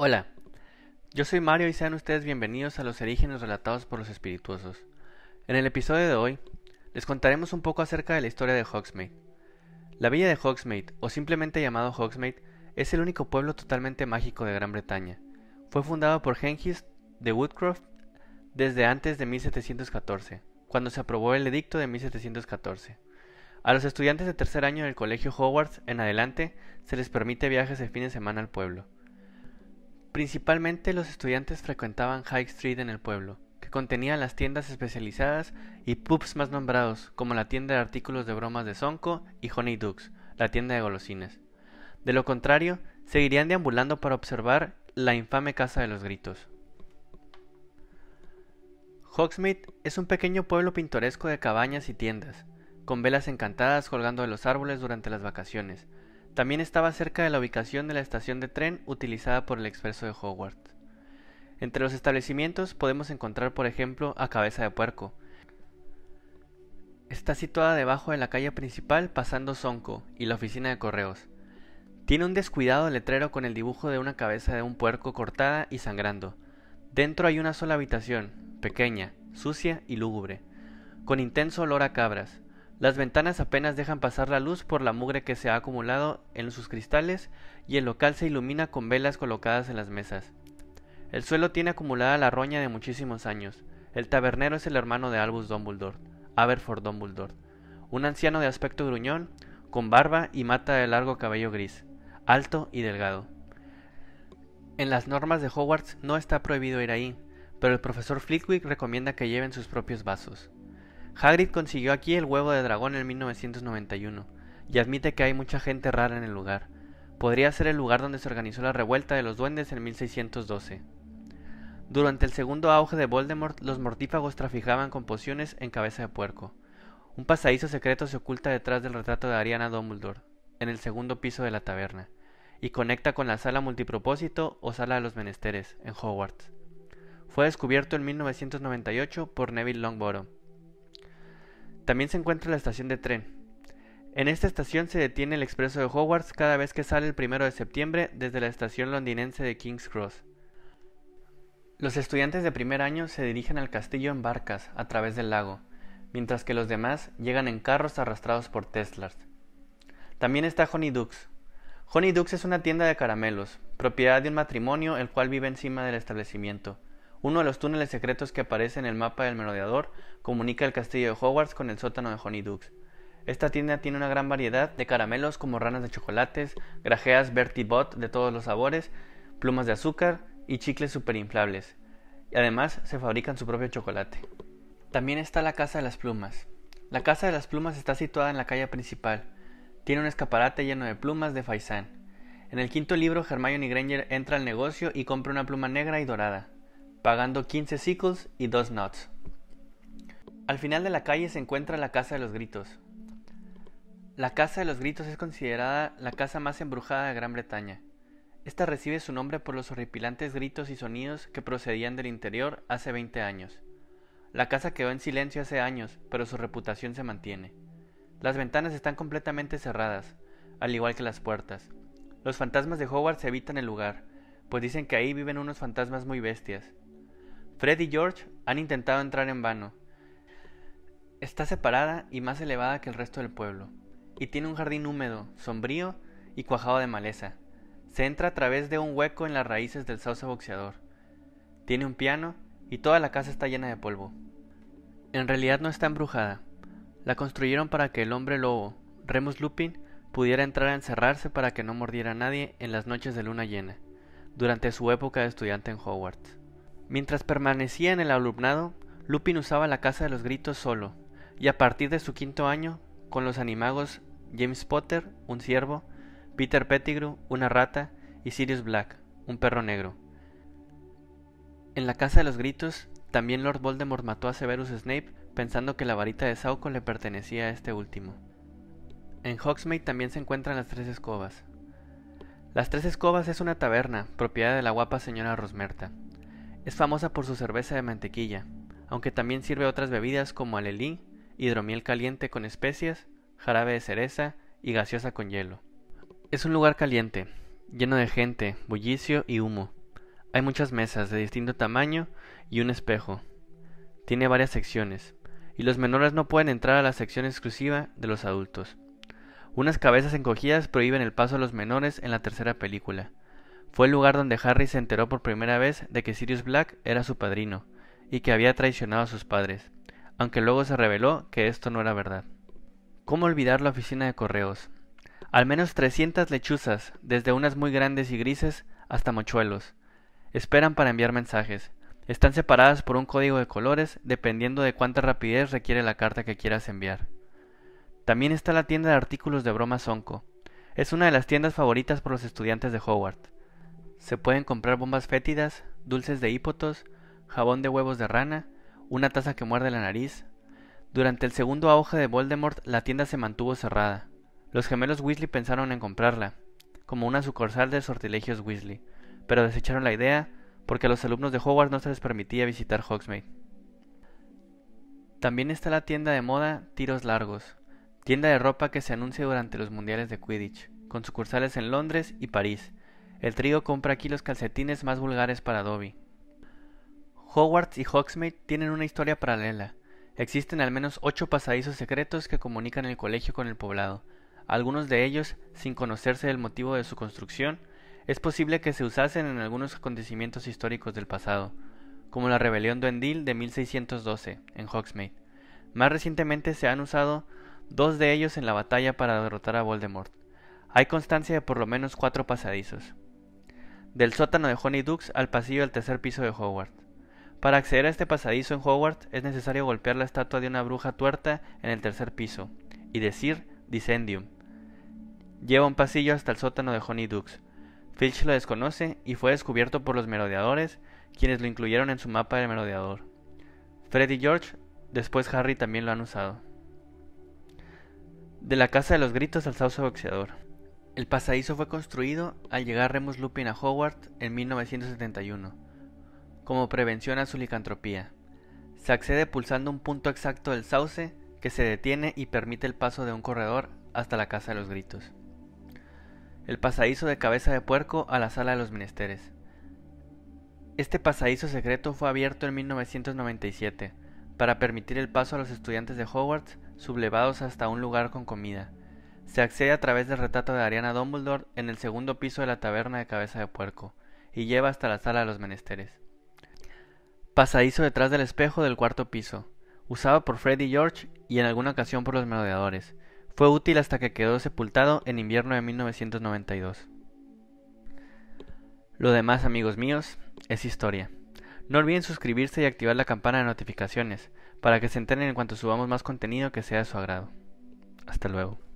Hola, yo soy Mario y sean ustedes bienvenidos a los orígenes relatados por los espirituosos. En el episodio de hoy les contaremos un poco acerca de la historia de Hogsmeade. La villa de Hogsmeade, o simplemente llamado Hogsmeade, es el único pueblo totalmente mágico de Gran Bretaña. Fue fundado por Hengist de Woodcroft desde antes de 1714, cuando se aprobó el edicto de 1714. A los estudiantes de tercer año del colegio Hogwarts en adelante se les permite viajes de fin de semana al pueblo. Principalmente los estudiantes frecuentaban High Street en el pueblo, que contenía las tiendas especializadas y pubs más nombrados, como la tienda de artículos de bromas de Sonko y Honey Dukes, la tienda de golosinas. De lo contrario, seguirían deambulando para observar la infame Casa de los Gritos. Hogsmeade es un pequeño pueblo pintoresco de cabañas y tiendas, con velas encantadas colgando de los árboles durante las vacaciones. También estaba cerca de la ubicación de la estación de tren utilizada por el expreso de Hogwarts. Entre los establecimientos podemos encontrar, por ejemplo, a Cabeza de Puerco. Está situada debajo de la calle principal pasando Sonco y la oficina de correos. Tiene un descuidado letrero con el dibujo de una cabeza de un puerco cortada y sangrando. Dentro hay una sola habitación, pequeña, sucia y lúgubre, con intenso olor a cabras. Las ventanas apenas dejan pasar la luz por la mugre que se ha acumulado en sus cristales y el local se ilumina con velas colocadas en las mesas. El suelo tiene acumulada la roña de muchísimos años. El tabernero es el hermano de Albus Dumbledore, Aberford Dumbledore, un anciano de aspecto gruñón, con barba y mata de largo cabello gris, alto y delgado. En las normas de Hogwarts no está prohibido ir ahí, pero el profesor Flitwick recomienda que lleven sus propios vasos. Hagrid consiguió aquí el huevo de dragón en 1991 y admite que hay mucha gente rara en el lugar. Podría ser el lugar donde se organizó la revuelta de los duendes en 1612. Durante el segundo auge de Voldemort, los mortífagos traficaban con pociones en cabeza de puerco. Un pasadizo secreto se oculta detrás del retrato de Ariana Dumbledore, en el segundo piso de la taberna, y conecta con la sala multipropósito o sala de los menesteres, en Hogwarts. Fue descubierto en 1998 por Neville Longbottom, también se encuentra la estación de tren. En esta estación se detiene el expreso de Hogwarts cada vez que sale el primero de septiembre desde la estación londinense de King's Cross. Los estudiantes de primer año se dirigen al castillo en barcas a través del lago, mientras que los demás llegan en carros arrastrados por Teslars. También está Honey Dukes. Honey Dukes es una tienda de caramelos, propiedad de un matrimonio el cual vive encima del establecimiento. Uno de los túneles secretos que aparece en el mapa del merodeador comunica el castillo de Hogwarts con el sótano de Honeydukes. Esta tienda tiene una gran variedad de caramelos como ranas de chocolates, grajeas Bertie Bott de todos los sabores, plumas de azúcar y chicles superinflables. Y además se fabrican su propio chocolate. También está la Casa de las Plumas. La Casa de las Plumas está situada en la calle principal. Tiene un escaparate lleno de plumas de faisán. En el quinto libro, Hermione Granger entra al negocio y compra una pluma negra y dorada pagando 15 sickles y 2 knots. Al final de la calle se encuentra la Casa de los Gritos. La Casa de los Gritos es considerada la casa más embrujada de Gran Bretaña. Esta recibe su nombre por los horripilantes gritos y sonidos que procedían del interior hace 20 años. La casa quedó en silencio hace años, pero su reputación se mantiene. Las ventanas están completamente cerradas, al igual que las puertas. Los fantasmas de Hogwarts evitan el lugar, pues dicen que ahí viven unos fantasmas muy bestias, Fred y George han intentado entrar en vano. Está separada y más elevada que el resto del pueblo, y tiene un jardín húmedo, sombrío y cuajado de maleza. Se entra a través de un hueco en las raíces del sauce boxeador. Tiene un piano y toda la casa está llena de polvo. En realidad no está embrujada. La construyeron para que el hombre lobo, Remus Lupin, pudiera entrar a encerrarse para que no mordiera a nadie en las noches de luna llena, durante su época de estudiante en Hogwarts. Mientras permanecía en el alumnado, Lupin usaba la Casa de los Gritos solo, y a partir de su quinto año, con los animagos James Potter, un ciervo, Peter Pettigrew, una rata, y Sirius Black, un perro negro. En la Casa de los Gritos, también Lord Voldemort mató a Severus Snape pensando que la varita de Sauco le pertenecía a este último. En Hogsmeade también se encuentran las Tres Escobas. Las Tres Escobas es una taberna, propiedad de la guapa señora Rosmerta. Es famosa por su cerveza de mantequilla, aunque también sirve otras bebidas como alelí, hidromiel caliente con especias, jarabe de cereza y gaseosa con hielo. Es un lugar caliente, lleno de gente, bullicio y humo. Hay muchas mesas de distinto tamaño y un espejo. Tiene varias secciones, y los menores no pueden entrar a la sección exclusiva de los adultos. Unas cabezas encogidas prohíben el paso a los menores en la tercera película. Fue el lugar donde Harry se enteró por primera vez de que Sirius Black era su padrino, y que había traicionado a sus padres, aunque luego se reveló que esto no era verdad. ¿Cómo olvidar la oficina de correos? Al menos 300 lechuzas, desde unas muy grandes y grises hasta mochuelos. Esperan para enviar mensajes. Están separadas por un código de colores dependiendo de cuánta rapidez requiere la carta que quieras enviar. También está la tienda de artículos de broma Sonko. Es una de las tiendas favoritas por los estudiantes de Howard. Se pueden comprar bombas fétidas, dulces de hípotos, jabón de huevos de rana, una taza que muerde la nariz. Durante el segundo auge de Voldemort la tienda se mantuvo cerrada. Los gemelos Weasley pensaron en comprarla, como una sucursal de sortilegios Weasley, pero desecharon la idea porque a los alumnos de Hogwarts no se les permitía visitar Hogsmeade. También está la tienda de moda Tiros Largos, tienda de ropa que se anuncia durante los mundiales de Quidditch, con sucursales en Londres y París. El trío compra aquí los calcetines más vulgares para Dobby. Hogwarts y Hogsmeade tienen una historia paralela. Existen al menos ocho pasadizos secretos que comunican el colegio con el poblado, algunos de ellos sin conocerse el motivo de su construcción, es posible que se usasen en algunos acontecimientos históricos del pasado, como la rebelión duendil de 1612 en Hogsmeade. Más recientemente se han usado dos de ellos en la batalla para derrotar a Voldemort. Hay constancia de por lo menos cuatro pasadizos. Del sótano de Honeydukes al pasillo del tercer piso de Hogwarts. Para acceder a este pasadizo en Hogwarts es necesario golpear la estatua de una bruja tuerta en el tercer piso y decir Dicendium, Lleva un pasillo hasta el sótano de Honeydukes. Filch lo desconoce y fue descubierto por los merodeadores, quienes lo incluyeron en su mapa de merodeador. Fred y George, después Harry también lo han usado. De la Casa de los Gritos al Sauce Boxeador. El pasadizo fue construido al llegar Remus Lupin a Hogwarts en 1971, como prevención a su licantropía. Se accede pulsando un punto exacto del sauce que se detiene y permite el paso de un corredor hasta la Casa de los Gritos el pasadizo de cabeza de puerco a la sala de los menesteres. Este pasadizo secreto fue abierto en 1997 para permitir el paso a los estudiantes de Hogwarts sublevados hasta un lugar con comida. Se accede a través del retrato de Ariana Dumbledore en el segundo piso de la taberna de cabeza de puerco y lleva hasta la sala de los menesteres. Pasadizo detrás del espejo del cuarto piso, usado por Freddy George y en alguna ocasión por los merodeadores, fue útil hasta que quedó sepultado en invierno de 1992. Lo demás, amigos míos, es historia. No olviden suscribirse y activar la campana de notificaciones para que se enteren en cuanto subamos más contenido que sea de su agrado. Hasta luego.